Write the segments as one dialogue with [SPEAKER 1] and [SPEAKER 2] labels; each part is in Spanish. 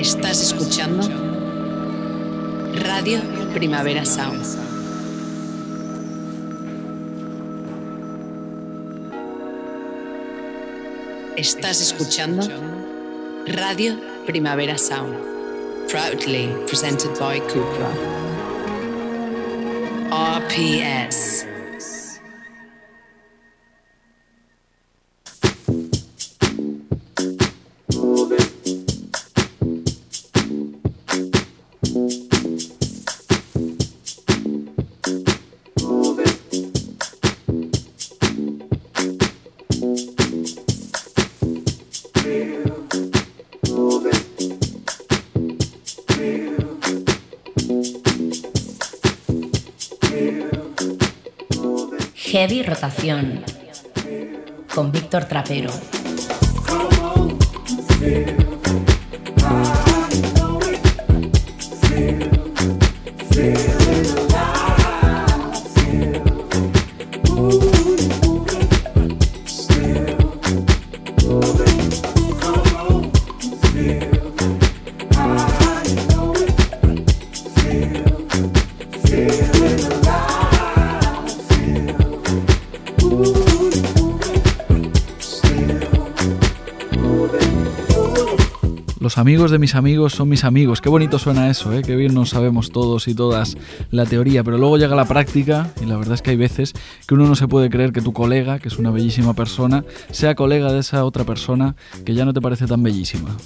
[SPEAKER 1] Estás escuchando Radio Primavera Sound. Estás escuchando Radio Primavera Sound. Proudly presented by Cupra. RPS.
[SPEAKER 2] Con Víctor Trapero.
[SPEAKER 3] Amigos de mis amigos son mis amigos. Qué bonito suena eso, ¿eh? Qué bien nos sabemos todos y todas la teoría, pero luego llega la práctica y la verdad es que hay veces que uno no se puede creer que tu colega, que es una bellísima persona, sea colega de esa otra persona que ya no te parece tan bellísima.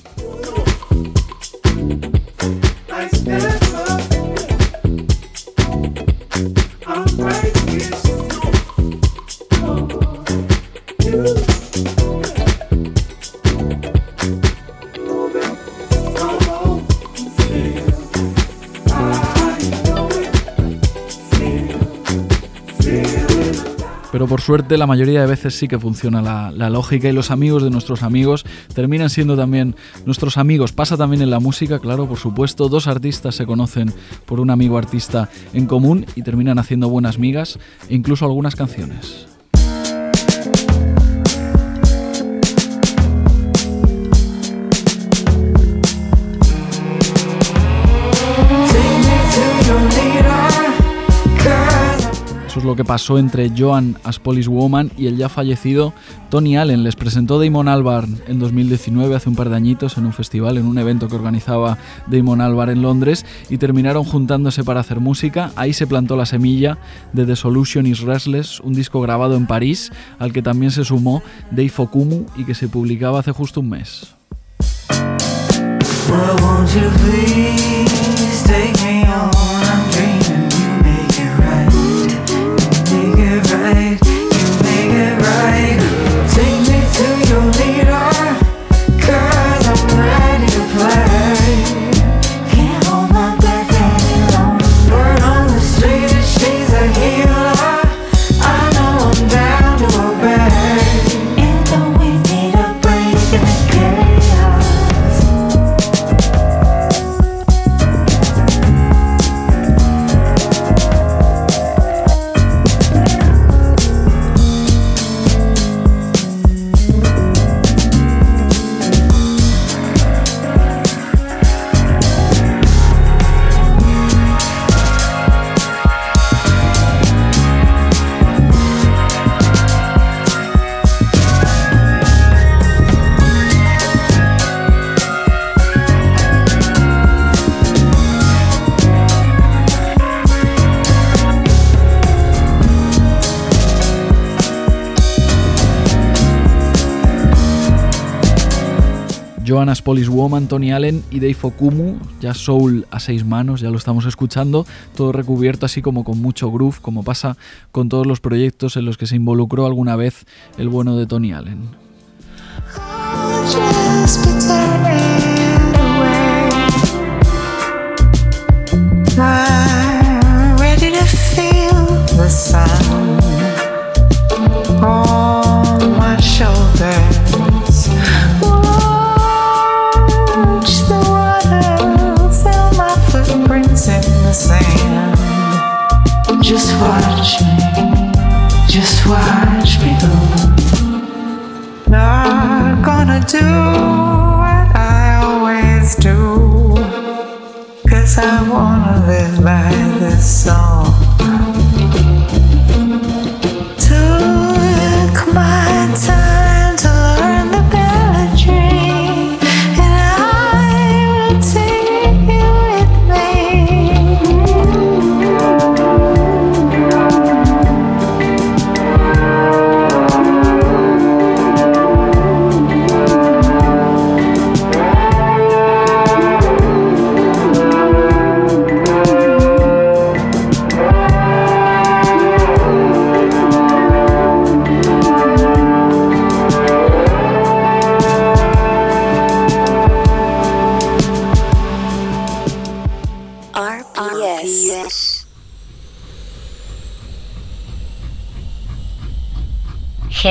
[SPEAKER 3] Suerte la mayoría de veces sí que funciona la, la, lógica y los amigos de nuestros amigos terminan siendo también nuestros amigos. Pasa también en la música, claro, por supuesto. Dos artistas se conocen por un amigo artista en común y terminan haciendo buenas migas e incluso algunas canciones. Lo que pasó entre Joan as Police Woman y el ya fallecido Tony Allen. Les presentó Damon Albarn en 2019, hace un par de añitos, en un festival, en un evento que organizaba Damon Albarn en Londres, y terminaron juntándose para hacer música. Ahí se plantó la semilla de The Solution is Restless, un disco grabado en París, al que también se sumó Dave Okumu y que se publicaba hace justo un mes. Joannas Police Woman, Tony Allen y Dave Okumu, ya soul a seis manos, ya lo estamos escuchando, todo recubierto así como con mucho groove, como pasa con todos los proyectos en los que se involucró alguna vez el bueno de Tony Allen.
[SPEAKER 4] Just watch me, just watch me go. Not gonna do what I always do. Cause I wanna live by this song. Took my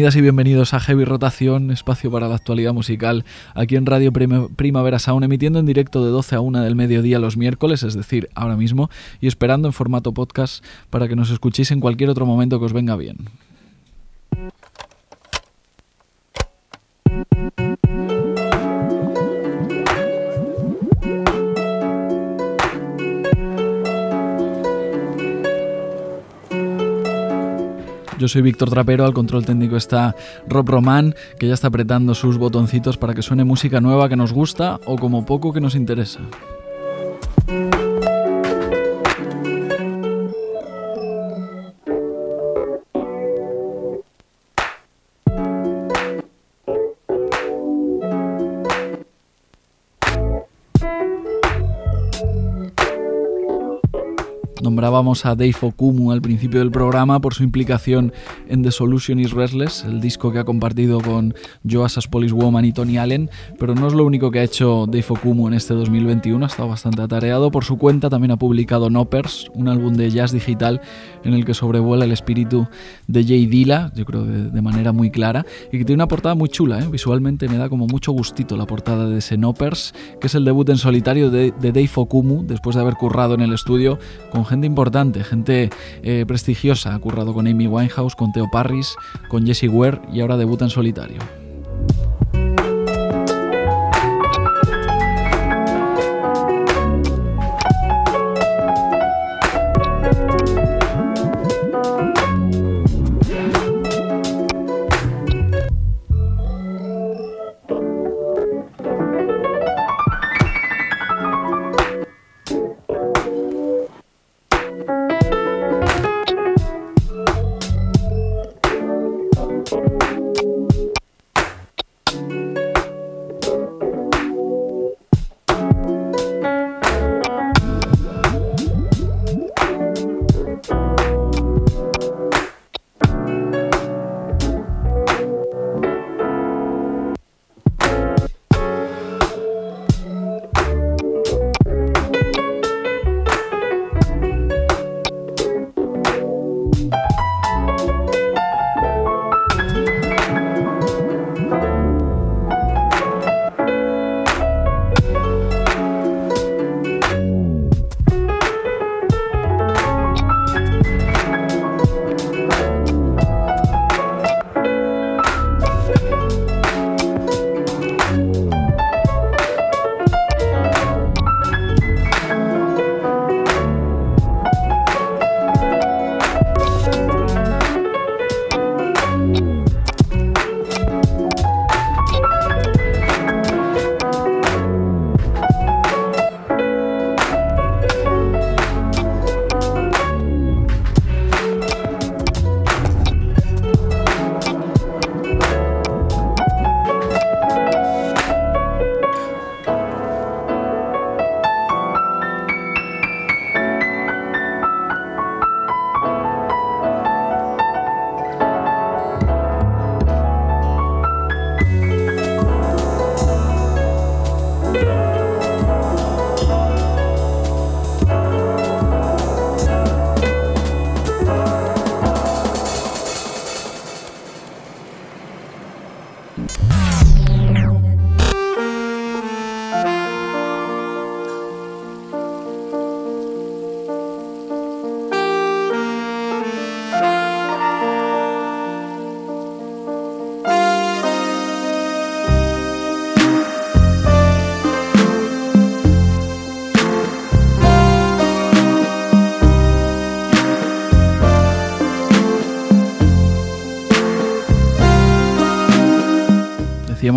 [SPEAKER 3] Bienvenidas y bienvenidos a Heavy Rotación, espacio para la actualidad musical, aquí en Radio Prima- Primavera Sound, emitiendo en directo de 12 a 1 del mediodía los miércoles, es decir, ahora mismo, y esperando en formato podcast para que nos escuchéis en cualquier otro momento que os venga bien. Yo soy Víctor Trapero, al control técnico está Rob Román, que ya está apretando sus botoncitos para que suene música nueva que nos gusta o como poco que nos interesa. Nombrábamos a Dave Okumu al principio del programa por su implicación en The Solution is Restless, el disco que ha compartido con Joas Police Woman y Tony Allen, pero no es lo único que ha hecho Dave Okumu en este 2021, ha estado bastante atareado. Por su cuenta también ha publicado Noppers, un álbum de jazz digital en el que sobrevuela el espíritu de Jay Dilla, yo creo de, de manera muy clara, y que tiene una portada muy chula, ¿eh? visualmente me da como mucho gustito la portada de ese Noppers, que es el debut en solitario de, de Dave Okumu, después de haber currado en el estudio con gente importante, gente eh, prestigiosa. Ha currado con Amy Winehouse, con Theo Parris, con Jesse Ware y ahora debuta en solitario.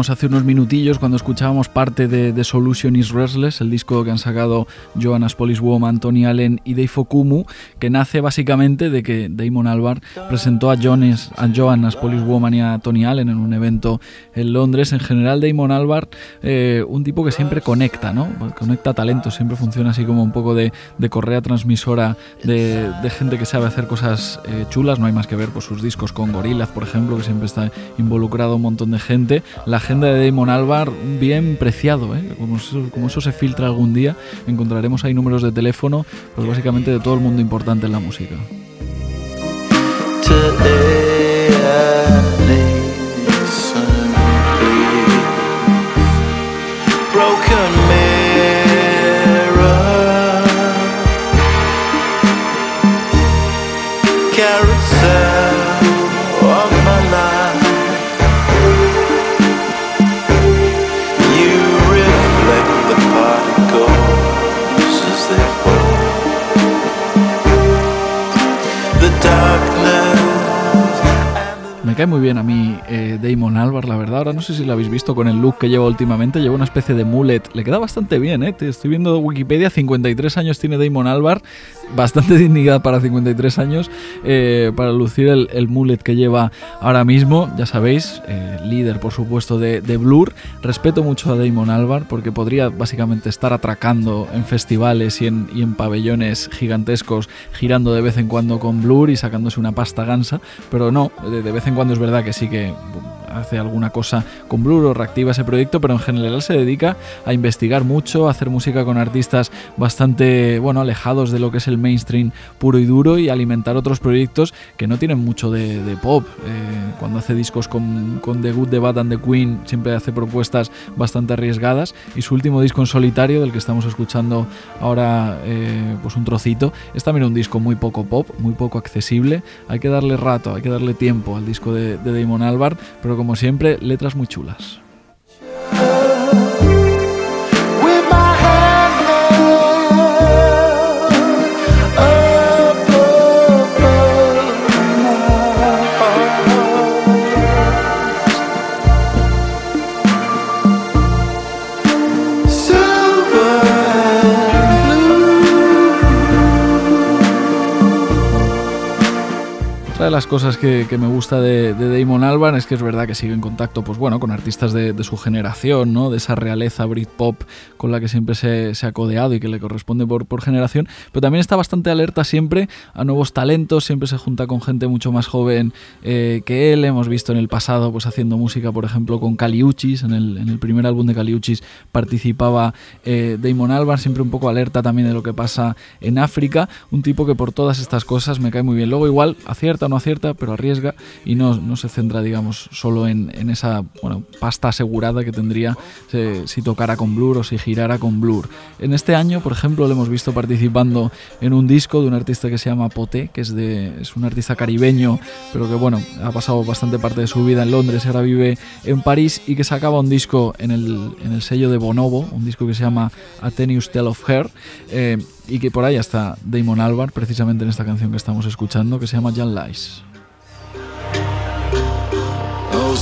[SPEAKER 3] Hace unos minutillos cuando escuchábamos parte de, The Solution is Restless, el disco que han sacado Joannas Police Woman, Tony Allen y Dave Okumu, que nace básicamente de que Damon Albarn presentó a, Jones, a Police Woman y a Tony Allen en un evento en Londres. En general, Damon Albarn, eh, un tipo que siempre conecta, ¿no? Conecta talentos, siempre funciona así como un poco de, correa transmisora de, gente que sabe hacer cosas eh, chulas. No hay más que ver por sus discos con Gorillaz, por ejemplo, que siempre está involucrado un montón de gente. La de Damon Albar, bien preciado, ¿eh? como, eso, se filtra algún día, encontraremos ahí números de teléfono, pues básicamente de todo el mundo importante en la música. Me cae muy bien a mí eh, Damon Albar, la verdad. Ahora no sé si lo habéis visto con el look que lleva últimamente. Lleva una especie de mullet. Le queda bastante bien, ¿eh? Estoy viendo Wikipedia. 53 años tiene Damon Albar. Bastante dignidad para 53 años. Eh, para lucir el, el, mullet que lleva ahora mismo. Ya sabéis, eh, líder, por supuesto, de, Blur. Respeto mucho a Damon Albar porque podría básicamente estar atracando en festivales y en, y en pabellones gigantescos, girando de vez en cuando con Blur y sacándose una pasta gansa. Pero no, de, de vez en cuando cuando es verdad que sí que hace alguna cosa con Blur o reactiva ese proyecto, pero en general se dedica a investigar mucho, a hacer música con artistas bastante, bueno, alejados de lo que es el mainstream puro y duro y alimentar otros proyectos que no tienen mucho de, pop. Eh, cuando hace discos con, The Good, The Bad and The Queen, siempre hace propuestas bastante arriesgadas y su último disco en solitario, del que estamos escuchando ahora eh, pues un trocito, es también un disco muy poco pop, muy poco accesible. Hay que darle rato, hay que darle tiempo al disco de, de Damon Albarn, pero como siempre, letras muy chulas. De las cosas que, me gusta de, Damon Albarn es que es verdad que sigue en contacto pues bueno, con artistas de, su generación, ¿no? de esa realeza Britpop con la que siempre se, ha codeado y que le corresponde por, generación, pero también está bastante alerta siempre a nuevos talentos, siempre se junta con gente mucho más joven eh, que él. Hemos visto en el pasado pues haciendo música, por ejemplo, con Caliuchis, en el, primer álbum de Caliuchis participaba eh, Damon Albarn, siempre un poco alerta también de lo que pasa en África, un tipo que por todas estas cosas me cae muy bien. Luego igual acierta acierta, pero arriesga y no, no se centra, digamos, solo en, en, esa bueno, pasta asegurada que tendría si tocara con Blur o si girara con Blur. En este año, por ejemplo, lo hemos visto participando en un disco de un artista que se llama Poté, que es, de, es un artista caribeño, pero que bueno, ha pasado bastante parte de su vida en Londres y ahora vive en París y que sacaba un disco en el, en el sello de Bonobo, un disco que se llama Athenius Tale of Her. Eh, y que por ahí está Damon Albarn, precisamente en esta canción que estamos escuchando, que se llama Jan Lies. Oh.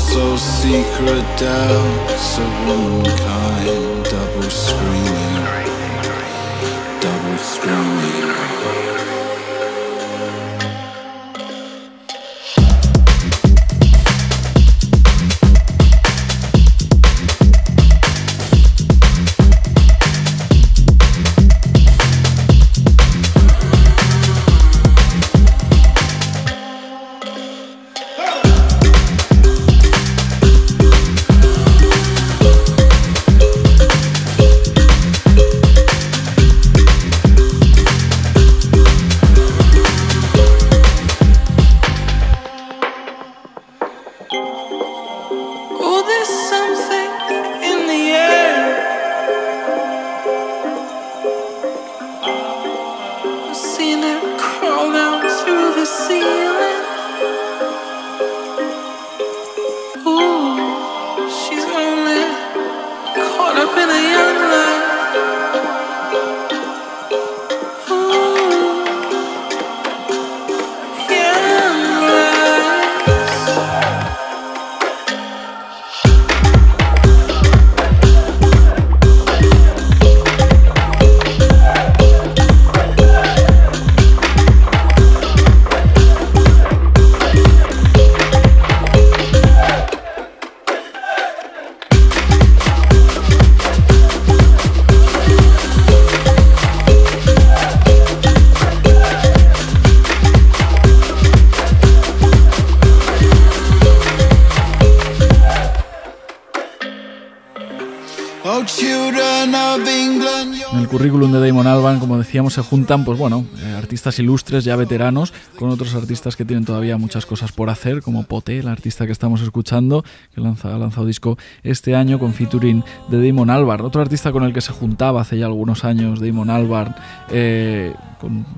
[SPEAKER 3] Currículum de Damon Albarn, como decíamos, se juntan, pues bueno, eh, artistas ilustres ya veteranos con otros artistas que tienen todavía muchas cosas por hacer, como Poté, el artista que estamos escuchando, que lanza, ha lanzado disco este año con featuring de Damon Albarn. Otro artista con el que se juntaba hace ya algunos años, Damon Albarn, eh,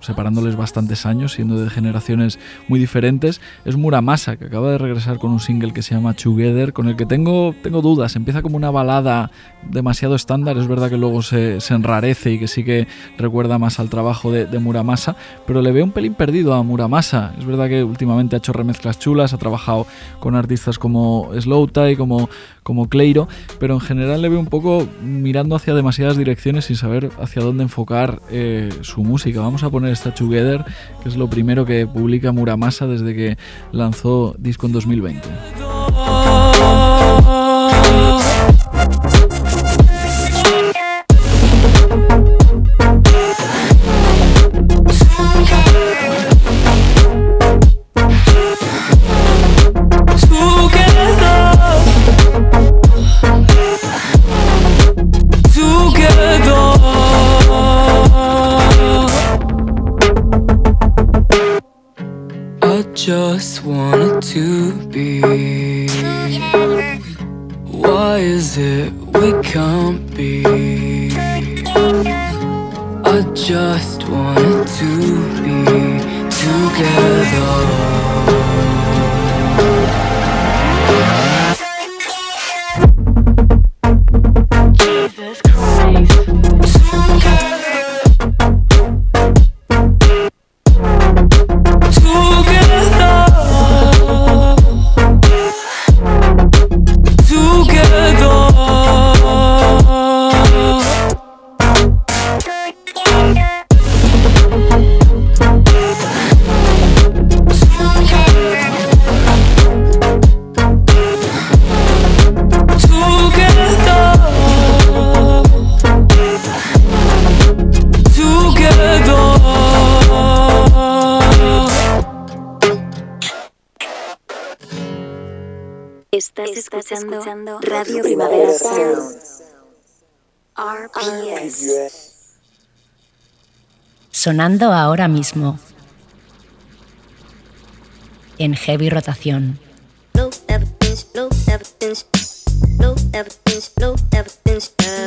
[SPEAKER 3] separándoles bastantes años, siendo de generaciones muy diferentes, es Muramasa, que acaba de regresar con un single que se llama Together, con el que tengo, tengo dudas. Empieza como una balada demasiado estándar, es verdad que luego se, enrarece y que sí que recuerda más al trabajo de, Muramasa, pero le veo un pelín perdido a Muramasa. Es verdad que últimamente ha hecho remezclas chulas, ha trabajado con artistas como Slowtie, como, como Cleiro, pero en general le veo un poco mirando hacia demasiadas direcciones sin saber hacia dónde enfocar eh, su música. Vamos a poner esta Together, que es lo primero que publica Muramasa desde que lanzó disco en 2020.
[SPEAKER 4] Just wanted to be. Why is it we can't be? I just wanted to
[SPEAKER 5] RPS.
[SPEAKER 2] Sonando ahora mismo. En heavy rotación. No evidence, no evidence, no evidence, no evidence, no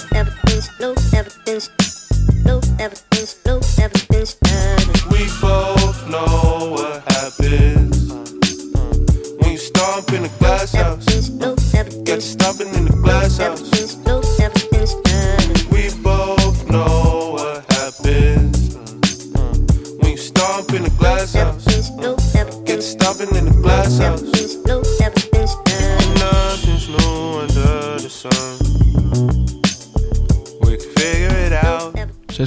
[SPEAKER 2] evidence, no evidence, no evidence, no evidence.
[SPEAKER 6] We both know what happens when you stomp in the glass house. Got you stomping when you stomp in the glass house. Get stomping in the glass house.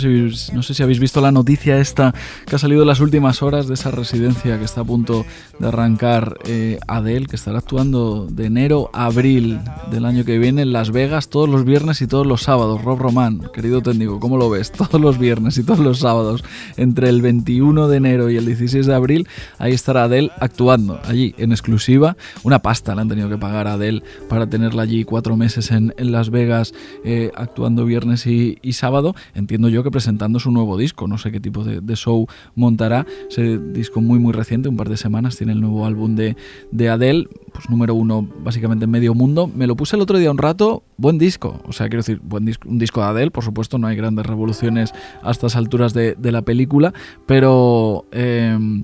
[SPEAKER 3] No sé si habéis visto la noticia esta que ha salido en las últimas horas de esa residencia que está a punto de arrancar eh, Adele, que estará actuando de enero a abril del año que viene en Las Vegas todos los viernes y todos los sábados. Rob Román, querido técnico, ¿cómo lo ves? Todos los viernes y todos los sábados, entre el 21 de enero y el 16 de abril, ahí estará Adele actuando, allí en exclusiva. Una pasta le han tenido que pagar a Adele para tenerla allí cuatro meses en, Las Vegas eh, actuando viernes y, y sábado. Entiendo yo que presentando su nuevo disco. No sé qué tipo de, show montará. Ese disco muy, muy reciente, un par de semanas, tiene el nuevo álbum de, de Adele, pues número uno básicamente en medio mundo. Me lo puse el otro día un rato, buen disco. O sea, quiero decir, buen disco, un disco de Adele, por supuesto, no hay grandes revoluciones a estas alturas de, la película, pero... Eh,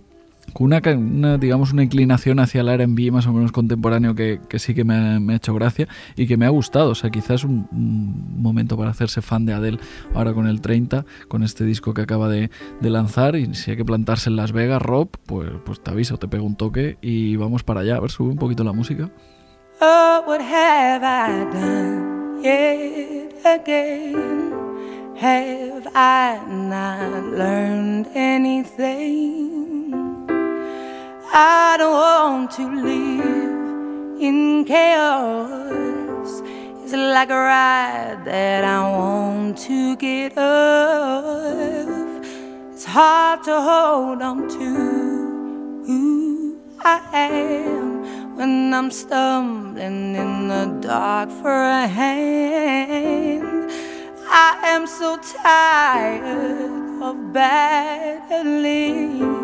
[SPEAKER 3] con una, digamos, una inclinación hacia el R&B más o menos contemporáneo que, sí que me ha, hecho gracia y que me ha gustado. O sea, quizás un, un, momento para hacerse fan de Adele ahora con el 30, con este disco que acaba de, lanzar. Y si hay que plantarse en Las Vegas, Rob, pues, pues te aviso, te pego un toque y vamos para allá. A ver, sube un poquito la música.
[SPEAKER 4] Oh, what have I done yet again? Have I not learned anything? I don't want to live in chaos. It's like a ride that I want to get off. It's hard to hold on to who I am when I'm stumbling in the dark for a hand. I am so tired of battling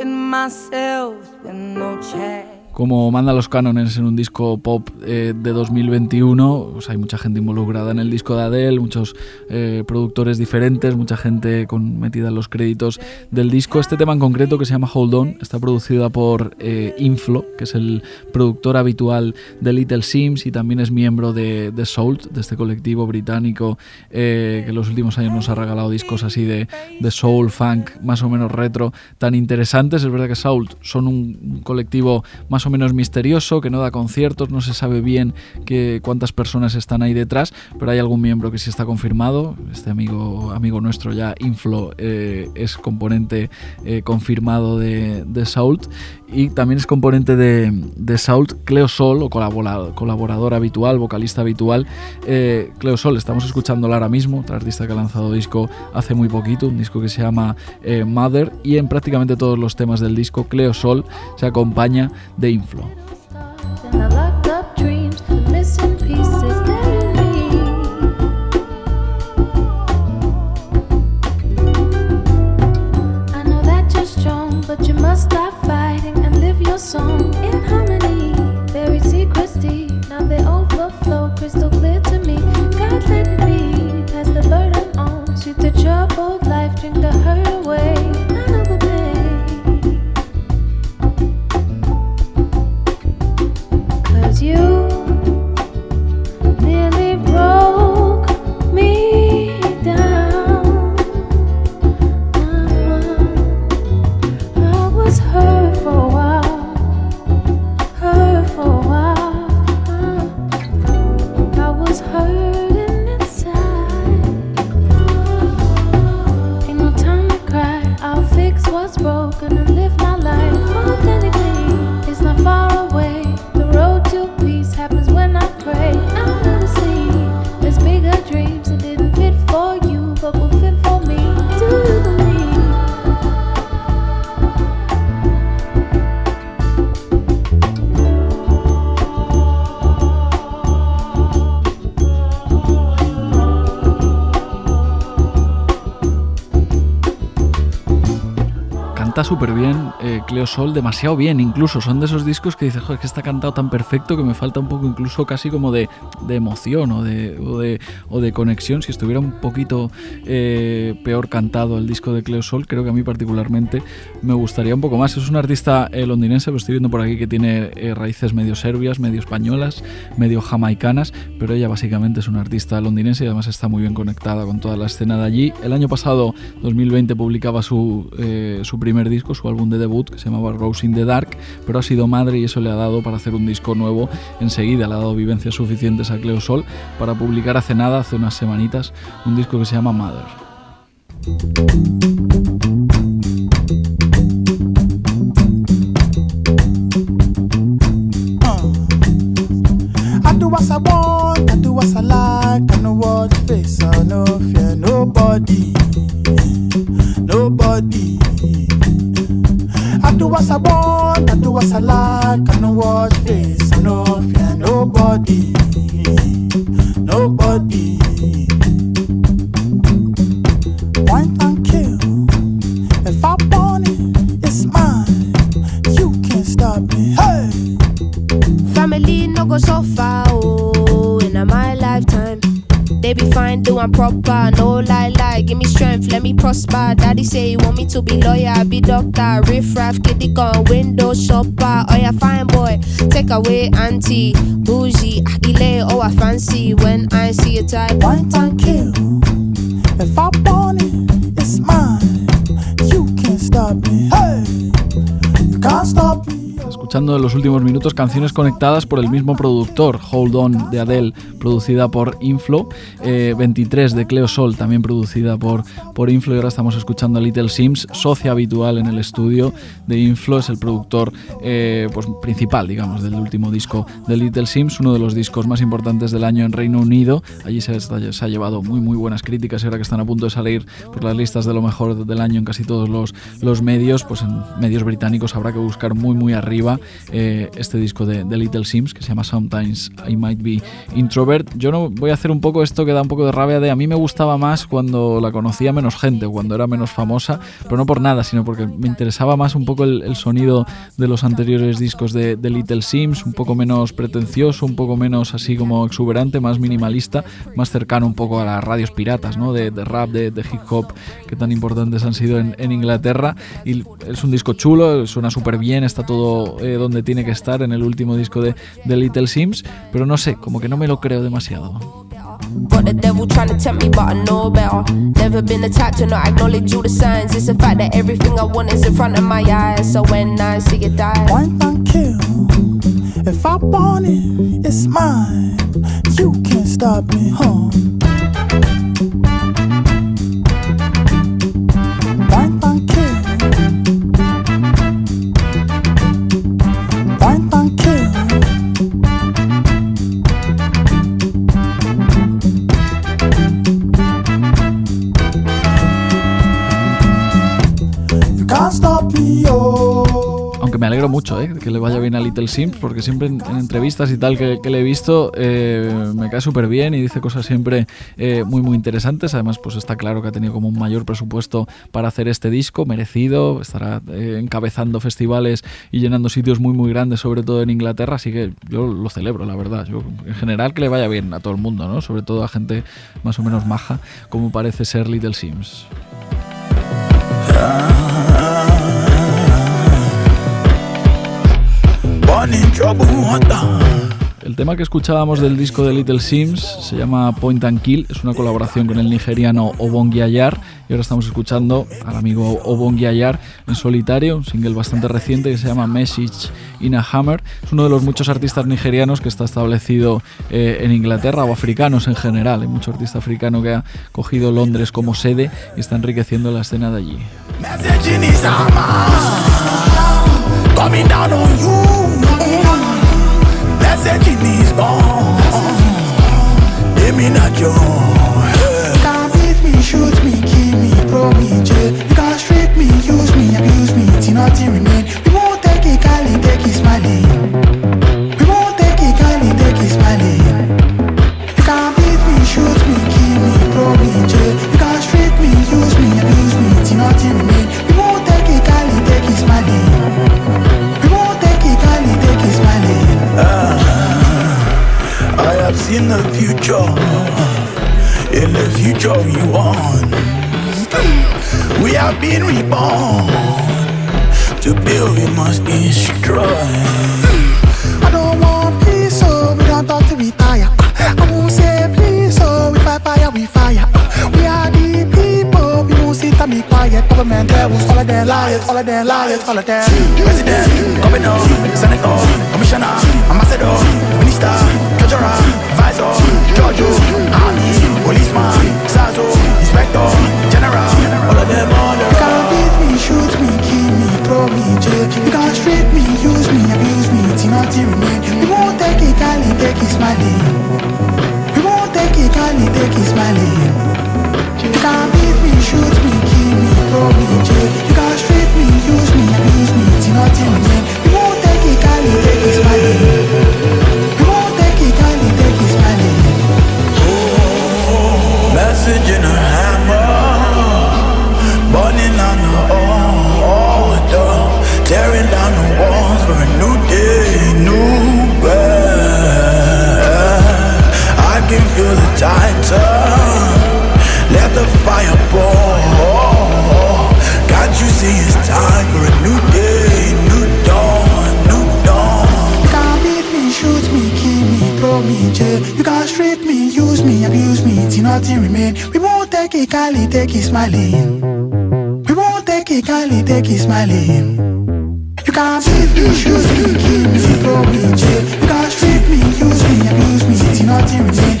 [SPEAKER 4] with myself with no chance.
[SPEAKER 3] Como manda los cánones en un disco pop eh, de 2021. Pues hay mucha gente involucrada en el disco de Adele, muchos eh, productores diferentes, mucha gente con, metida en los créditos del disco. Este tema en concreto, que se llama Hold On, está producida por eh, Inflo, que es el productor habitual de Little Sims y también es miembro de, de Soul, de este colectivo británico que en los últimos años nos ha regalado discos así de, de soul, funk, más o menos retro, tan interesantes. Es verdad que Soul son un colectivo más o menos misterioso, que no da conciertos, no se sabe bien cuántas personas están ahí detrás, pero hay algún miembro que sí está confirmado. Este amigo, amigo nuestro ya, Inflo, eh, es componente eh, confirmado de, de Salt y también es componente de, de Salt Cleo Sol, o colaborador, colaborador habitual, vocalista habitual. Eh, Cleo Sol, estamos escuchándola ahora mismo, otra artista que ha lanzado disco hace muy poquito, un disco que se llama eh, Mother, y en prácticamente todos los temas del disco, Cleo Sol se acompaña de Inflo. Súper bien eh, Cleo Sol, demasiado bien incluso. Son de esos discos que dices, joder, que está cantado tan perfecto que me falta un poco incluso casi como de, de emoción o de, o, de, o de conexión. Si estuviera un poquito eh, peor cantado el disco de Cleo Sol, creo que a mí particularmente me gustaría un poco más. Es un artista eh, londinense, lo estoy viendo por aquí, que tiene eh, raíces medio serbias, medio españolas, medio jamaicanas, pero ella básicamente es una artista londinense y además está muy bien conectada con toda la escena de allí. El año pasado, 2020, publicaba su, su primer disco, su álbum de debut, que se llamaba Rose in the Dark, pero ha sido madre y eso le ha dado para hacer un disco nuevo enseguida, le ha dado vivencias suficientes a Cleo Sol para publicar hace nada, hace unas semanitas, un disco que se llama Mother.
[SPEAKER 7] As I want, I do as I like, I know what face, I no fear nobody, nobody. I do as I want, I do as I like, I know what face, I no fear nobody, nobody. And kill, if I want it, it's mine. You can't stop me, hey.
[SPEAKER 8] Family no go so far, oh, in my lifetime. They be fine, doing proper, no lie, lie. Give me strength, let me prosper. Daddy say he want me to be lawyer, be doctor, riff raff, kitty gun, window shopper. Oh yeah, fine boy, take away auntie, bougie, agile, oh I fancy when I see a type.
[SPEAKER 7] One time kill. If I
[SPEAKER 3] Escuchando en los últimos minutos canciones conectadas por el mismo productor, Hold On de Adele, producida por Inflow, eh, 23 de Cleo Sol, también producida por, por Inflow, y ahora estamos escuchando a Little Sims, socia habitual en el estudio de Inflow, es el productor eh, pues, principal, digamos, del último disco de Little Sims, uno de los discos más importantes del año en Reino Unido. Allí se, se ha llevado muy, muy buenas críticas y ahora que están a punto de salir por las listas de lo mejor del año en casi todos los, los medios, pues en medios británicos habrá que buscar muy, muy arriba eh, este disco de, Little Sims que se llama Sometimes I Might Be Introvert. Yo no voy a hacer un poco esto que da un poco de rabia de a mí me gustaba más cuando la conocía menos gente, cuando era menos famosa, pero no por nada, sino porque me interesaba más un poco el, sonido de los anteriores discos de, de, Little Sims, un poco menos pretencioso, un poco menos así como exuberante, más minimalista, más cercano un poco a las radios piratas, ¿no? De, de rap, de, de, hip hop, que tan importantes han sido en, en Inglaterra. Y es un disco chulo, suena súper bien, está todo eh, donde tiene que estar en el último disco de, de Little Sims, pero no sé, como que no me lo creo demasiado.
[SPEAKER 8] Got the devil trying to tempt me, but I know better. Never been the type to not acknowledge all the signs. It's the fact that everything I want is in front of my eyes. So when I see it die,
[SPEAKER 7] kill. If I want it, it's mine. You can't stop me, huh?
[SPEAKER 3] ¿Eh? que le vaya bien a Little Sims, porque siempre en, en entrevistas y tal que, le he visto eh, me cae súper bien y dice cosas siempre eh, muy muy interesantes. Además, pues está claro que ha tenido como un mayor presupuesto para hacer este disco, merecido, estará encabezando festivales y llenando sitios muy muy grandes, sobre todo en Inglaterra, así que yo lo celebro, la verdad. Yo, en general que le vaya bien a todo el mundo, ¿no? sobre todo a gente más o menos maja, como parece ser Little Sims. El tema que escuchábamos del disco de Little Sims se llama Point and Kill, es una colaboración con el nigeriano Obongi Ayar y ahora estamos escuchando al amigo Obongi Ayar en solitario, un single bastante reciente que se llama Message in a Hammer. Es uno de los muchos artistas nigerianos que está establecido eh, en Inglaterra o africanos en general. Hay mucho artista africano que ha cogido Londres como sede y está enriqueciendo la escena de allí.
[SPEAKER 7] Coming down on you. The tide turn, let the fire pour. Can't you see it's time for a new day, new dawn, new dawn? You can't beat me, shoot me, kill me, throw me in jail. You can't strip me, use me, abuse me, till nothing remain. We won't take it, Cali, take it, smiling. We won't take it, Cali, take it, smiling. You can't beat me, shoot me, kill me, throw me in jail. You can't strip me, use me, abuse me, till nothing remain.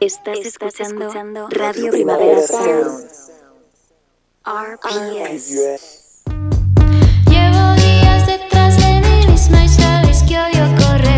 [SPEAKER 5] Estás, escuchando, Radio Primavera Sound. RPS.
[SPEAKER 9] Llevo días detrás de mí misma y sabes que odio correr.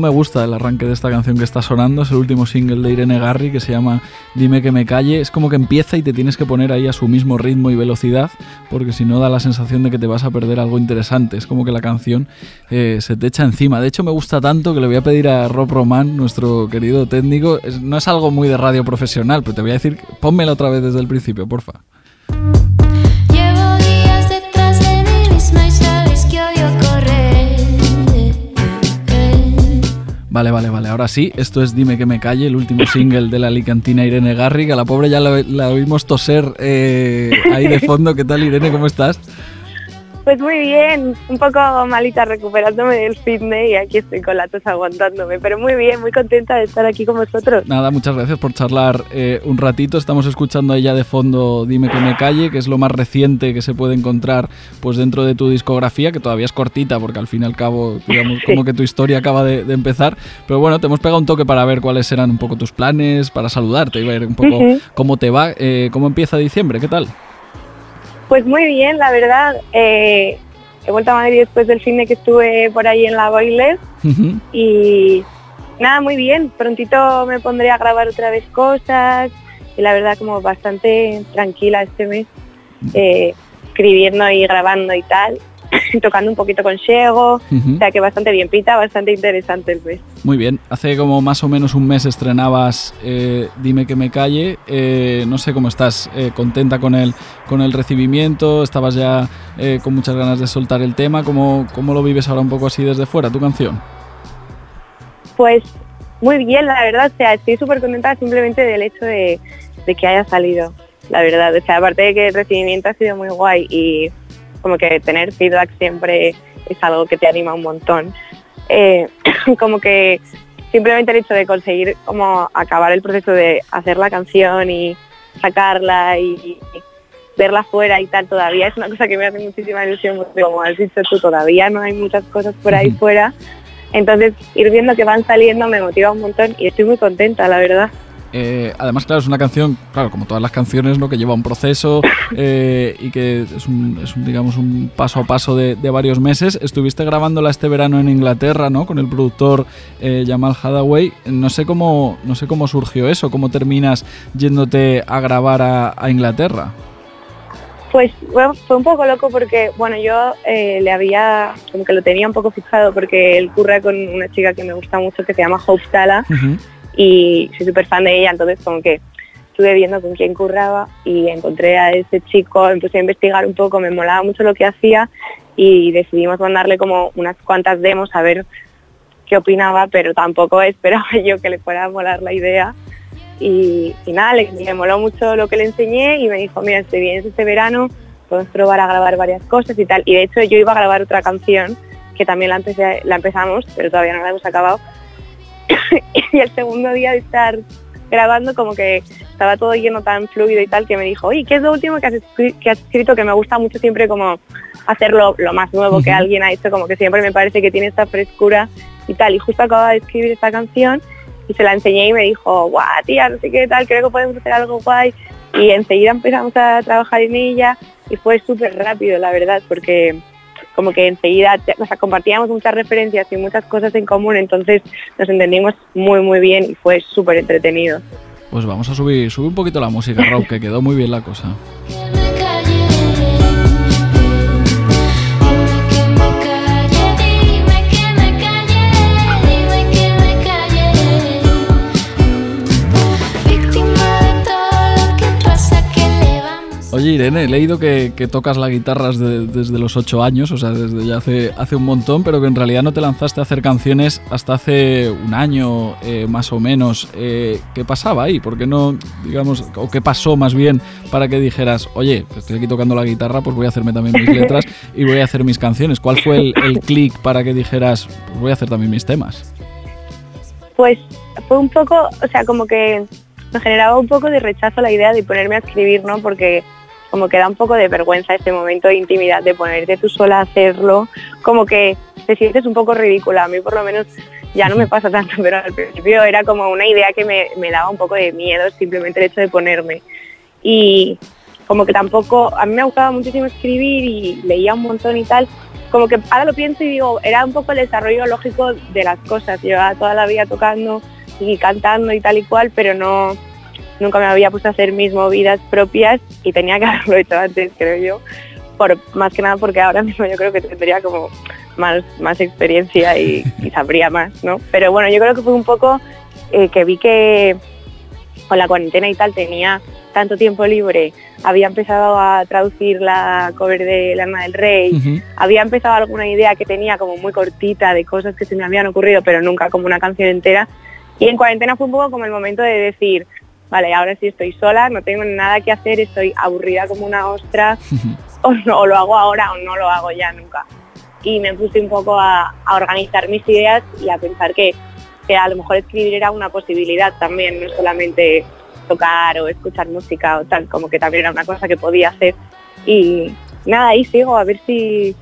[SPEAKER 3] Me gusta el arranque de esta canción que está sonando, es el último single de Irene Garry que se llama Dime que me calle. Es como que empieza y te tienes que poner ahí a su mismo ritmo y velocidad, porque si no da la sensación de que te vas a perder algo interesante. Es como que la canción eh, se te echa encima. De hecho, me gusta tanto que le voy a pedir a Rob Roman, nuestro querido técnico. No es algo muy de radio profesional, pero te voy a decir, pónmela otra vez desde el principio, porfa. Vale, vale, vale. Ahora sí, esto es Dime que me calle, el último single de la alicantina Irene Garri, que a la pobre ya la, la oímos toser eh, ahí de fondo. ¿Qué tal, Irene? ¿Cómo estás?
[SPEAKER 10] Pues muy bien, un poco malita recuperándome del fitness y aquí estoy con la tos aguantándome, pero muy bien, muy contenta de estar aquí con vosotros.
[SPEAKER 3] Nada, muchas gracias por charlar eh, un ratito. Estamos escuchando ahí ya de fondo Dime que me calle, que es lo más reciente que se puede encontrar pues dentro de tu discografía, que todavía es cortita porque al fin y al cabo, digamos, como que tu historia acaba de, de empezar. Pero bueno, te hemos pegado un toque para ver cuáles eran un poco tus planes, para saludarte y ver un poco cómo te va, eh, cómo empieza diciembre, ¿qué tal?
[SPEAKER 10] Pues muy bien, la verdad. eh, he vuelto a Madrid después del fin de que estuve por ahí en la Boiler y nada, muy bien. Prontito me pondré a grabar otra vez cosas y la verdad como bastante tranquila este mes, eh, escribiendo y grabando y tal, tocando un poquito con Shego,
[SPEAKER 3] Ujú.
[SPEAKER 10] o sea que bastante bien pita, bastante interesante el mes.
[SPEAKER 3] Muy bien, hace como más o menos un mes estrenabas eh, Dime que me calle. Eh, no sé cómo estás, eh, contenta con el, con el recibimiento, estabas ya con muchas ganas de soltar el tema. ¿Cómo, ¿Cómo lo vives ahora un poco así desde fuera, tu canción?
[SPEAKER 10] Pues muy bien, la verdad, o sea, estoy súper contenta simplemente del hecho de, de que haya salido, la verdad. O sea, aparte de que el recibimiento ha sido muy guay y como que tener feedback siempre es algo que te anima un montón. Eh, como que simplemente el hecho de conseguir como acabar el proceso de hacer la canción y sacarla y verla fuera y tal todavía es una cosa que me hace muchísima ilusión porque como has dicho tú todavía no hay muchas cosas por ahí fuera. Entonces ir viendo que van saliendo me motiva un montón y estoy muy contenta la verdad
[SPEAKER 3] Eh, además, claro, es una canción, claro, como todas las canciones, ¿no? que lleva un proceso eh, y que es un, es un, digamos, un paso a paso de, de varios meses. Estuviste grabándola este verano en Inglaterra, ¿no? Con el productor eh, Jamal Hadaway. No sé cómo, no sé cómo surgió eso, cómo terminas yéndote a grabar a, a Inglaterra.
[SPEAKER 10] Pues bueno, fue un poco loco porque, bueno, yo eh, le había, como que lo tenía un poco fijado porque él curra con una chica que me gusta mucho que se llama Hope Sala. Y soy súper fan de ella, entonces como que estuve viendo con quién curraba y encontré a ese chico, empecé a investigar un poco, me molaba mucho lo que hacía y decidimos mandarle como unas cuantas demos a ver qué opinaba, pero tampoco esperaba yo que le fuera a molar la idea. Y, y nada, le moló mucho lo que le enseñé y me dijo, mira, si vienes este verano, podemos probar a grabar varias cosas y tal. Y de hecho yo iba a grabar otra canción, que también la, la empezamos, pero todavía no la hemos acabado. y el segundo día de estar grabando como que estaba todo lleno tan fluido y tal que me dijo, oye, ¿qué es lo último que has, escri- que has escrito? Que me gusta mucho siempre como hacerlo lo más nuevo que alguien ha hecho, como que siempre me parece que tiene esta frescura y tal. Y justo acababa de escribir esta canción y se la enseñé y me dijo, guau, tía, no sé qué tal, creo que podemos hacer algo guay. Y enseguida empezamos a trabajar en ella y fue súper rápido, la verdad, porque como que enseguida o sea, compartíamos muchas referencias y muchas cosas en común, entonces nos entendimos muy, muy bien y fue súper entretenido.
[SPEAKER 3] Pues vamos a subir, subir un poquito la música, Rob, que quedó muy bien la cosa. Oye, Irene, he leído que, tocas la guitarra desde, los 8 años, o sea, desde ya hace, hace un montón, pero que en realidad no te lanzaste a hacer canciones hasta hace un año, eh, más o menos. Eh, ¿Qué pasaba ahí? ¿Por qué no, digamos, o qué pasó más bien para que dijeras, oye, estoy aquí tocando la guitarra, pues voy a hacerme también mis letras y voy a hacer mis canciones? ¿Cuál fue el, el clic para que dijeras, pues voy a hacer también mis temas?
[SPEAKER 10] Pues fue un poco, o sea, como que me generaba un poco de rechazo la idea de ponerme a escribir, ¿no? Porque como que da un poco de vergüenza ese momento de intimidad, de ponerte tú sola a hacerlo, como que te sientes un poco ridícula. A mí por lo menos ya no me pasa tanto, pero al principio era como una idea que me, me daba un poco de miedo simplemente el hecho de ponerme. Y como que tampoco, a mí me gustaba muchísimo escribir y leía un montón y tal, como que ahora lo pienso y digo, era un poco el desarrollo lógico de las cosas. Llevaba toda la vida tocando y cantando y tal y cual, pero no nunca me había puesto a hacer mis movidas propias y tenía que haberlo hecho antes, creo yo. Por, más que nada porque ahora mismo yo creo que tendría como más, más experiencia y, y sabría más, ¿no? Pero bueno, yo creo que fue un poco eh, que vi que con la cuarentena y tal tenía tanto tiempo libre, había empezado a traducir la cover de Lana del Rey, había empezado alguna idea que tenía como muy cortita de cosas que se me habían ocurrido, pero nunca como una canción entera. Y en cuarentena fue un poco como el momento de decir, vale, ahora sí estoy sola, no tengo nada que hacer, estoy aburrida como una ostra, o, no, o lo hago ahora o no lo hago ya nunca. Y me puse un poco a, a organizar mis ideas y a pensar que, que a lo mejor escribir era una posibilidad también, no solamente tocar o escuchar música o tal, como que también era una cosa que podía hacer. Y nada, ahí sigo a ver si,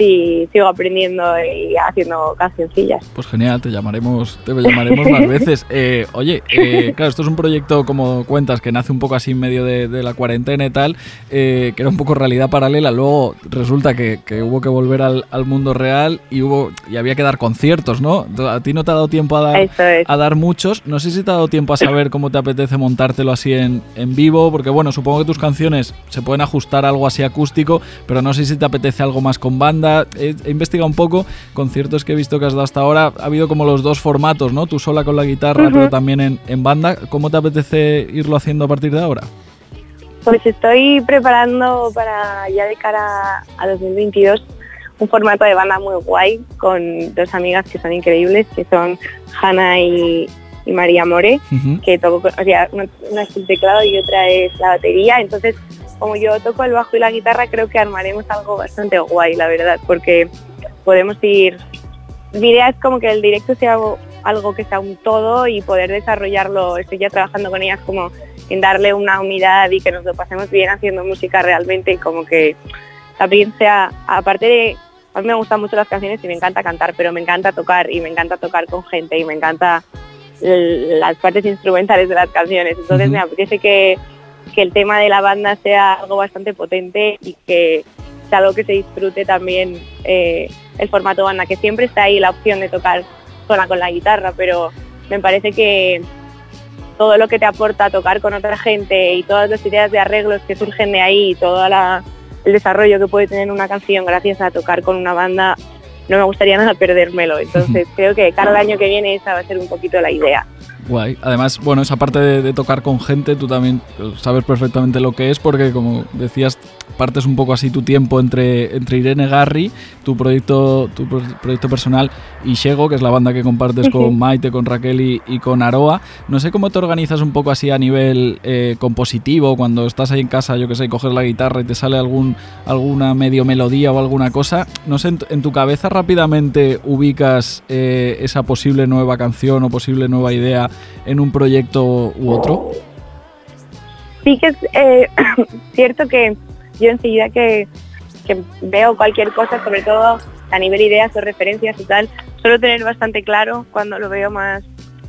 [SPEAKER 10] si sigo aprendiendo y haciendo cancioncillas.
[SPEAKER 3] Pues genial, te llamaremos, te llamaremos más veces. Eh, oye, eh, claro, esto es un proyecto, como cuentas, que nace un poco así en medio de, de la cuarentena y tal, eh, que era un poco realidad paralela. Luego resulta que, que hubo que volver al, al mundo real y hubo y había que dar conciertos, ¿no? A ti no te ha dado tiempo a dar,
[SPEAKER 10] es.
[SPEAKER 3] a dar muchos. No sé si te ha dado tiempo a saber cómo te apetece montártelo así en, en vivo, porque bueno, supongo que tus canciones se pueden ajustar a algo así acústico, pero no sé si te apetece algo más con banda. He, he investigado un poco conciertos que he visto que has dado hasta ahora. Ha habido como los dos formatos, ¿no? Tú sola con la guitarra, pero también en, en banda. ¿Cómo te apetece irlo haciendo a partir de ahora?
[SPEAKER 10] Pues estoy preparando para ya de cara a 2022 un formato de banda muy guay con dos amigas que son increíbles, que son Hanna y, y María More, que toco, o sea, una, una es el teclado y otra es la batería. Entonces, como yo toco el bajo y la guitarra, creo que armaremos algo bastante guay, la verdad, porque podemos ir... Mi idea es como que el directo sea algo, que sea un todo y poder desarrollarlo. Estoy ya trabajando con ellas como en darle una unidad y que nos lo pasemos bien haciendo música realmente y como que también sea, aparte de, a mí me gustan mucho las canciones y me encanta cantar, pero me encanta tocar y me encanta tocar con gente y me encanta las partes instrumentales de las canciones. Entonces
[SPEAKER 11] Ujú.
[SPEAKER 10] me apetece que, que el tema de la banda sea algo bastante potente y que sea algo que se disfrute también eh, el formato banda, que siempre está ahí la opción de tocar sola con la guitarra, pero me parece que todo lo que te aporta tocar con otra gente y todas las ideas de arreglos que surgen de ahí y todo la- el desarrollo que puede tener una canción gracias a tocar con una banda, no me gustaría nada perdérmelo. Entonces creo que cara al año que viene esa va a ser un poquito la idea.
[SPEAKER 3] Guay. Además, bueno, esa parte de, de tocar con gente, tú también sabes perfectamente lo que es, porque como decías, partes un poco así tu tiempo entre, entre Irene Garri, tu proyecto, tu pro- proyecto personal, y Shego, que es la banda que compartes con Maite, con Raquel y, y con Aroa. No sé cómo te organizas un poco así a nivel eh, compositivo, cuando estás ahí en casa, yo que sé, coges la guitarra y te sale algún, alguna medio melodía o alguna cosa. No sé, en, tu- en tu cabeza rápidamente ubicas eh, esa posible nueva canción o posible nueva idea en un proyecto u otro.
[SPEAKER 10] Sí que es eh, cierto que yo enseguida que, veo cualquier cosa, sobre todo a nivel ideas o referencias y tal, suelo tener bastante claro cuando lo veo más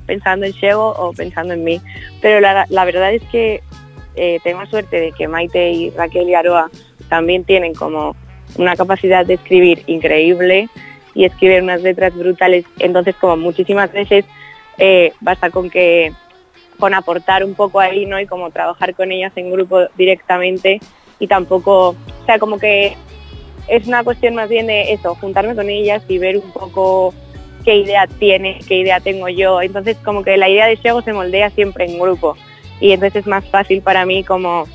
[SPEAKER 10] pensando en Shego o pensando en mí. Pero la, verdad es que eh, tengo suerte de que Maite y Raquel y Aroa también tienen como una capacidad de escribir increíble y escribir unas letras brutales. Entonces, como muchísimas veces, eh, basta con que con aportar un poco ahí, ¿no? Y como trabajar con ellas en grupo directamente y tampoco, o sea, como que es una cuestión más bien de eso, juntarme con ellas y ver un poco qué idea tiene, qué idea tengo yo. Entonces, como que la idea de Shego se moldea siempre en grupo y entonces es más fácil para mí como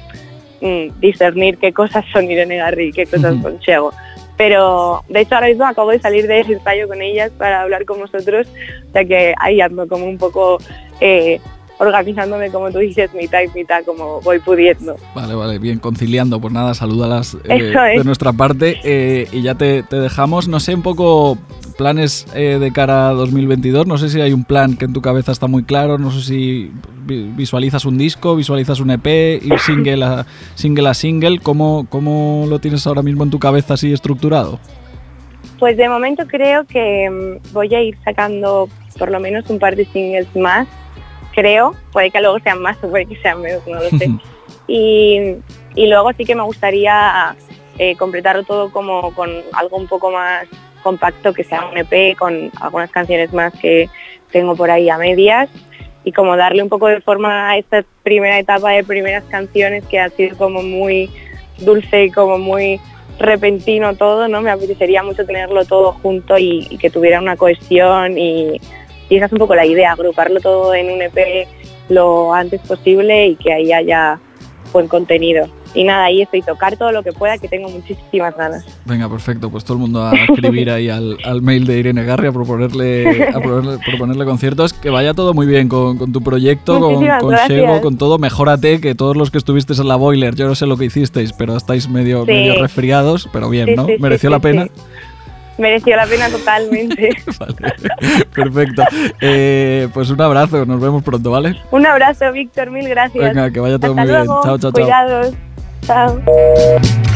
[SPEAKER 10] mm, discernir qué cosas son Irene Garri y qué cosas son Shego. Pero de hecho ahora mismo acabo de salir del ensayo con ellas para hablar con vosotros, o sea que ahí ando como un poco eh, organizándome como tú dices, mitad y mitad, como voy pudiendo.
[SPEAKER 3] Vale, vale, bien, conciliando. Pues nada, salúdalas eh,
[SPEAKER 10] es.
[SPEAKER 3] de nuestra parte eh, y ya te, te dejamos. No sé, un poco planes eh, de cara a 2022. No sé si hay un plan que en tu cabeza está muy claro. No sé si vi- visualizas un disco, visualizas un EP, ir single a single. A single. ¿Cómo, ¿Cómo lo tienes ahora mismo en tu cabeza así estructurado?
[SPEAKER 10] Pues de momento creo que mm, voy a ir sacando por lo menos un par de singles más, creo, puede que luego sean más o puede que sean menos, no lo sé. y, y luego sí que me gustaría eh, completarlo todo como con algo un poco más compacto, que sea un EP con algunas canciones más que tengo por ahí a medias y como darle un poco de forma a esta primera etapa de primeras canciones que ha sido como muy dulce y como muy repentino todo, ¿no? Me apetecería mucho tenerlo todo junto y, y que tuviera una cohesión y, y esa es un poco la idea, agruparlo todo en un EP lo antes posible y que ahí haya buen contenido. Y nada, ahí estoy, tocar todo lo que pueda, que tengo muchísimas ganas.
[SPEAKER 3] Venga, perfecto. Pues todo el mundo a escribir ahí al, al mail de Irene Garri a proponerle, a proponerle, proponerle conciertos. Que vaya todo muy bien con, con tu proyecto, con,
[SPEAKER 10] Muchísimas
[SPEAKER 3] con
[SPEAKER 10] gracias.
[SPEAKER 3] Shego, con todo. Mejórate que todos los que estuvisteis en la boiler. Yo no sé lo que hicisteis, pero estáis medio,
[SPEAKER 10] Sí.
[SPEAKER 3] medio resfriados. Pero bien,
[SPEAKER 10] Sí,
[SPEAKER 3] ¿no?
[SPEAKER 10] sí,
[SPEAKER 3] ¿Mereció la pena?
[SPEAKER 10] Mereció la pena totalmente.
[SPEAKER 3] Perfecto. Eh, pues un abrazo. Nos vemos pronto, ¿vale?
[SPEAKER 10] Un abrazo, Víctor, mil gracias.
[SPEAKER 3] Venga, que vaya todo
[SPEAKER 10] Hasta
[SPEAKER 3] muy bien.
[SPEAKER 10] luego.
[SPEAKER 3] Chao, chao, chao.
[SPEAKER 10] Cuidados. Chao.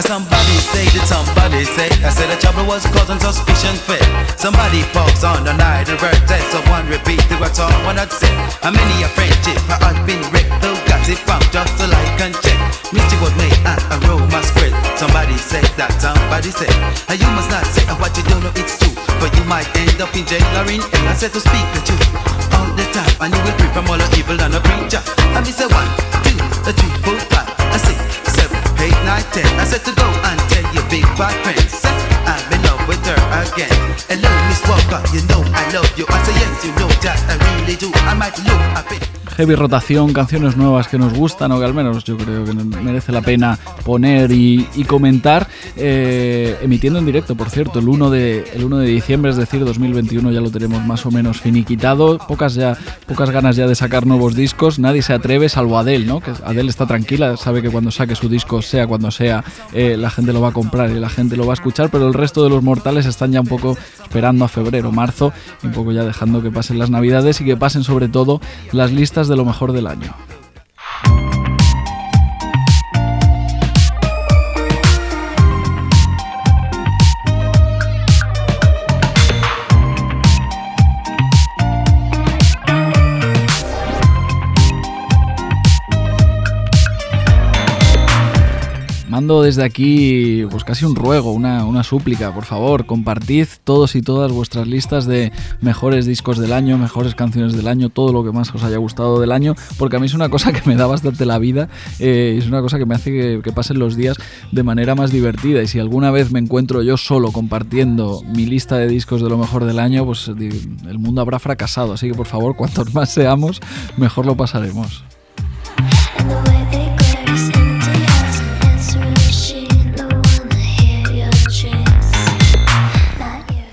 [SPEAKER 11] Somebody say that somebody say I said the trouble was causing suspicion fit. Somebody falls on the night and birthday, someone repeat the what someone had said. How many a friendship has been wrecked? Got it from just to like and check? Mystic was made and aroma spread. Somebody said that somebody said, and you must not say what you don't know it's true, but you might end up in jail or in hell. I said to speak the truth all the time, and you will free from all the evil and the preacher. And me say one, two, a three, four, five, a six, eight, nine, ten. I said to go and tell your big bad friends. In love with her again. Hello, Miss Walker, you know I love you. I say yes, you know that I really do. I might look a bit.
[SPEAKER 3] Heavy rotación, canciones nuevas que nos gustan o que al menos yo creo que merece la pena poner y, y comentar. eh, emitiendo en directo, por cierto, el 1, de, el 1 de diciembre, es decir, 2021 ya lo tenemos más o menos finiquitado. Pocas, ya, pocas ganas ya de sacar nuevos discos. Nadie se atreve, salvo Adele, ¿no? Que Adele está tranquila, sabe que cuando saque su disco, sea cuando sea, eh, la gente lo va a comprar y la gente lo va a escuchar, pero el resto de los mortales están ya un poco esperando a febrero, marzo, y un poco ya dejando que pasen las navidades y que pasen sobre todo las listas de lo mejor del año. Mando desde aquí pues casi un ruego, una, una súplica, por favor, compartid todos y todas vuestras listas de mejores discos del año, mejores canciones del año, todo lo que más os haya gustado del año, porque a mí es una cosa que me da bastante la vida, eh, es una cosa que me hace que, que pasen los días de manera más divertida. Y si alguna vez me encuentro yo solo compartiendo mi lista de discos de lo mejor del año, pues el mundo habrá fracasado, así que por favor, cuantos más seamos, mejor lo pasaremos.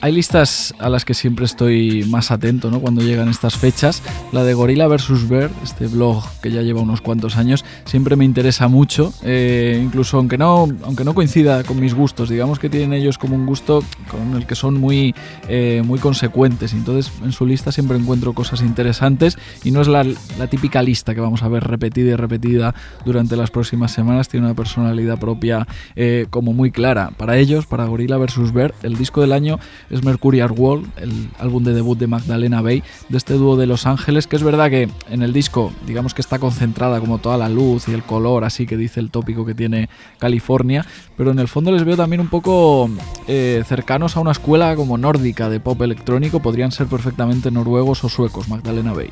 [SPEAKER 3] Hay listas a las que siempre estoy más atento ¿no? cuando llegan estas fechas. La de Gorilla vs. Bear, este blog que ya lleva unos cuantos años, siempre me interesa mucho. eh, incluso aunque no, aunque no coincida con mis gustos, digamos que tienen ellos como un gusto con el que son muy, eh, muy consecuentes. Entonces en su lista siempre encuentro cosas interesantes y no es la, típica lista que vamos a ver repetida y repetida durante las próximas semanas. Tiene una personalidad propia eh, como muy clara. Para ellos, para Gorilla vs. Bear, el disco del año es Mercurial World, el álbum de debut de Magdalena Bay, de este dúo de Los Ángeles, que es verdad que en el disco, digamos que está concentrada como toda la luz y el color, así que dice el tópico que tiene California, pero en el fondo les veo también un poco eh, cercanos a una escuela como nórdica de pop electrónico, podrían ser perfectamente noruegos o suecos, Magdalena Bay.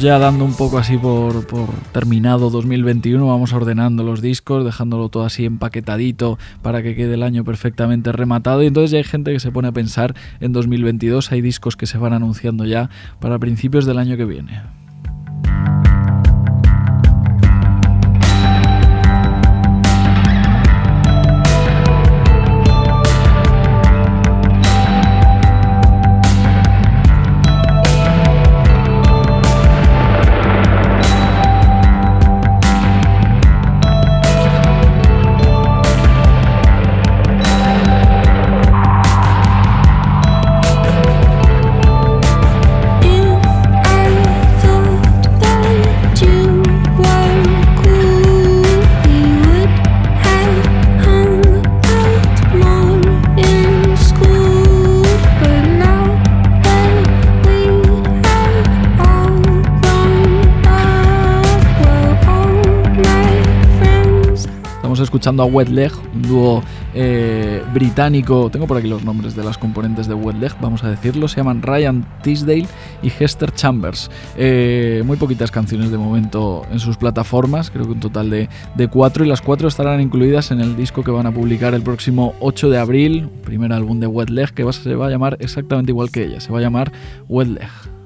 [SPEAKER 3] Ya dando un poco así por, por, terminado 2021, vamos ordenando los discos, dejándolo todo así empaquetadito para que quede el año perfectamente rematado y entonces ya hay gente que se pone a pensar en 2022, hay discos que se van anunciando ya para principios del año que viene. Escuchando a Wet Leg, un dúo eh, británico. Tengo por aquí los nombres de las componentes de Wet Leg, vamos a decirlo. Se llaman Ryan Tisdale y Hester Chambers. Eh, muy poquitas canciones de momento en sus plataformas, creo que un total de, de cuatro. Y las cuatro estarán incluidas en el disco que van a publicar el próximo 8 de abril. Primer álbum de Wet Leg que se va a llamar exactamente igual que ella. Se va a llamar Wet Leg.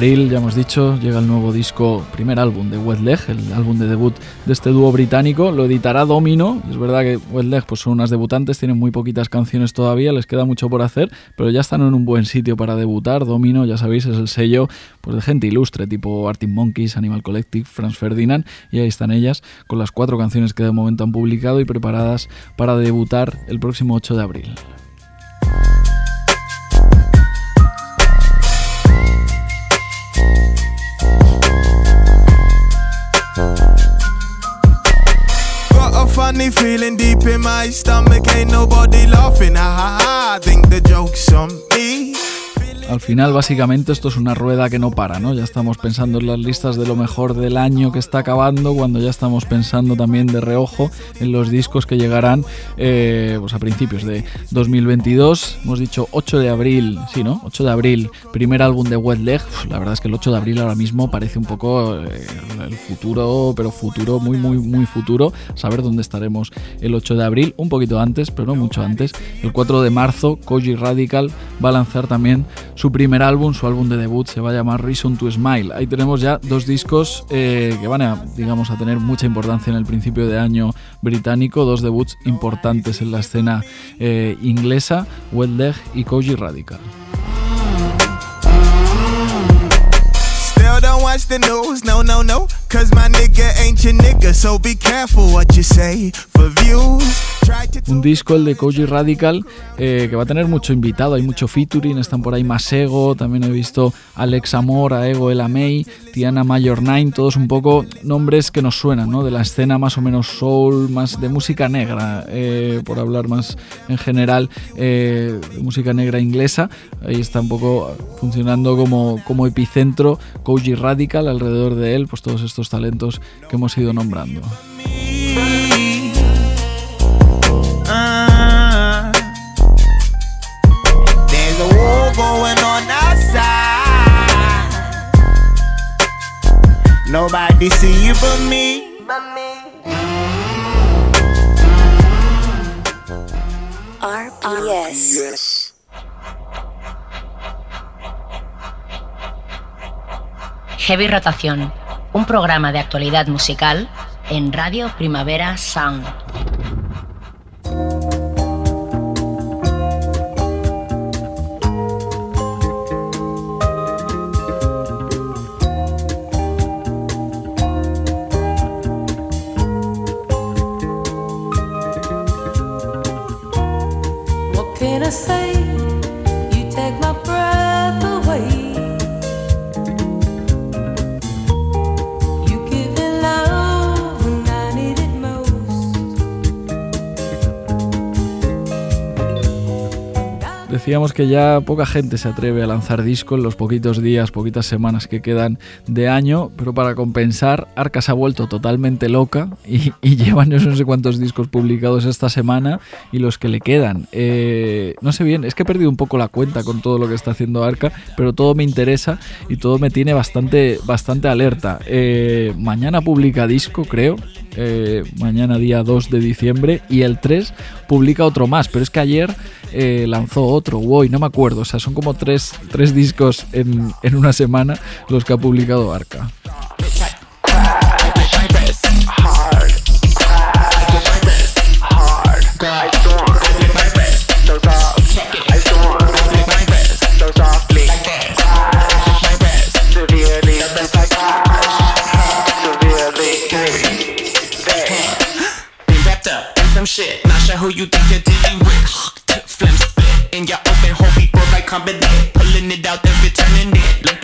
[SPEAKER 3] Abril, ya hemos dicho, llega el nuevo disco, primer álbum de Wet Leg, el álbum de debut de este dúo británico. Lo editará Domino. Es verdad que Wet Leg pues, son unas debutantes, tienen muy poquitas canciones todavía, les queda mucho por hacer, pero ya están en un buen sitio para debutar. Domino, ya sabéis, es el sello pues, de gente ilustre, tipo Arctic Monkeys, Animal Collective, Franz Ferdinand, y ahí están ellas con las cuatro canciones que de momento han publicado y preparadas para debutar el próximo 8 de abril.
[SPEAKER 12] Funny feeling deep in my stomach. Ain't nobody laughing. Ha ha ha. I think the joke's on me.
[SPEAKER 3] Al final, básicamente, esto es una rueda que no para, ¿no? Ya estamos pensando en las listas de lo mejor del año que está acabando, cuando ya estamos pensando también de reojo en los discos que llegarán eh, pues a principios de 2022. Hemos dicho 8 de abril, sí, ¿no? 8 de abril, primer álbum de Wet Leg. La verdad es que el 8 de abril ahora mismo parece un poco eh, el futuro, pero futuro, muy, muy, muy futuro. Saber dónde estaremos el 8 de abril, un poquito antes, pero no mucho antes. El 4 de marzo, Koji Radical va a lanzar también su primer álbum, su álbum de debut se va a llamar Reason to Smile. Ahí tenemos ya dos discos eh, que van a, digamos, a tener mucha importancia en el principio de año británico, dos debuts importantes en la escena eh, inglesa, Wet Leg y Koji Radical. Un disco, el de Koji Radical, eh, que va a tener mucho invitado, hay mucho featuring, están por ahí Masego, también he visto Alex Amor, a Ego El Amey, Tiana Mayor Nine, todos un poco nombres que nos suenan, ¿no? De la escena más o menos soul, más de música negra, eh, por hablar más en general, eh, música negra inglesa. Ahí está un poco funcionando como, como epicentro Koji Radical, alrededor de él, pues todos estos talentos que hemos ido nombrando.
[SPEAKER 12] Nobody see you but me.
[SPEAKER 5] RPS.
[SPEAKER 2] Heavy Rotación, un programa de actualidad musical en Radio Primavera Sound.
[SPEAKER 9] Say?
[SPEAKER 3] Decíamos que ya poca gente se atreve a lanzar disco en los poquitos días, poquitas semanas que quedan de año, pero para compensar, Arca se ha vuelto totalmente loca y, y lleva no sé cuántos discos publicados esta semana y los que le quedan. Eh, no sé bien, es que he perdido un poco la cuenta con todo lo que está haciendo Arca, pero todo me interesa y todo me tiene bastante, bastante alerta. Eh, mañana publica disco, creo, eh, mañana día 2 de diciembre y el 3 publica otro más, pero es que ayer eh, lanzó otro, hoy no me acuerdo, o sea, son como tres, tres discos en, en una semana los que ha publicado Arca.
[SPEAKER 13] Who you think you're dealing with. flims. In your open hole, people come coming up, pulling it out, every time it. Like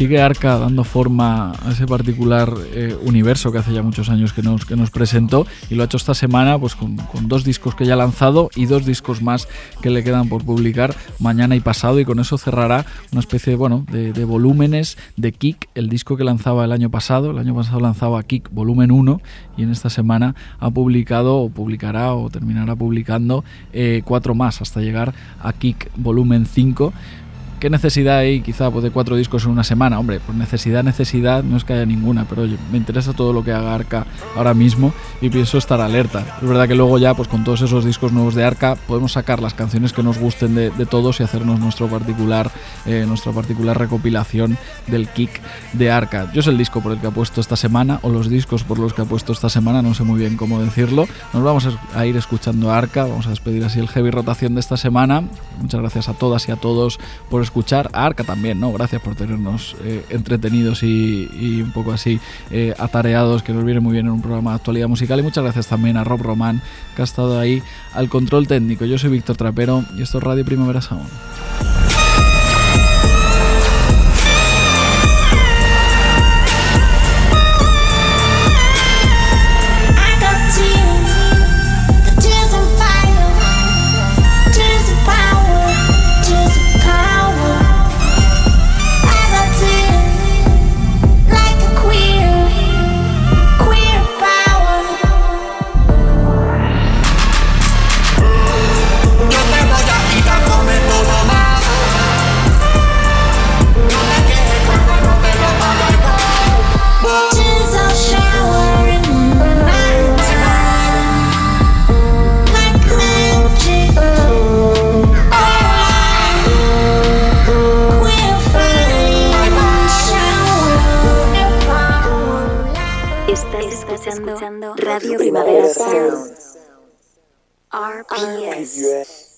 [SPEAKER 3] Sigue Arca dando forma a ese particular eh, universo que hace ya muchos años que nos, que nos presentó y lo ha hecho esta semana pues con, dos discos que ya ha lanzado y dos discos más que le quedan por publicar mañana y pasado y con eso cerrará una especie bueno, de, de volúmenes de Kick, el disco que lanzaba el año pasado, el año pasado lanzaba Kick volumen 1 y en esta semana ha publicado o publicará o terminará publicando eh, cuatro más hasta llegar a Kick volumen 5 ¿qué necesidad hay quizá pues, de cuatro discos en una semana? Hombre, pues necesidad, necesidad, no es que haya ninguna, pero oye, me interesa todo lo que haga Arca ahora mismo y pienso estar alerta. Es verdad que luego ya, pues con todos esos discos nuevos de Arca, podemos sacar las canciones que nos gusten de, todos y hacernos nuestro particular, eh, nuestra particular recopilación del kick de Arca. Yo es el disco por el que ha puesto esta semana, o los discos por los que ha puesto esta semana, no sé muy bien cómo decirlo. Nos vamos a ir escuchando a Arca, vamos a despedir así el heavy rotación de esta semana. Muchas gracias a todas y a todos por escuchar, a Arca también, ¿no? Gracias por tenernos eh, entretenidos y, y un poco así eh, atareados, que nos viene muy bien en un programa de actualidad musical. Y muchas gracias también a Rob Román, que ha estado ahí al control técnico. Yo soy Víctor Trapero y esto es Radio Primavera Sound.
[SPEAKER 5] Primavera Sound. RPS.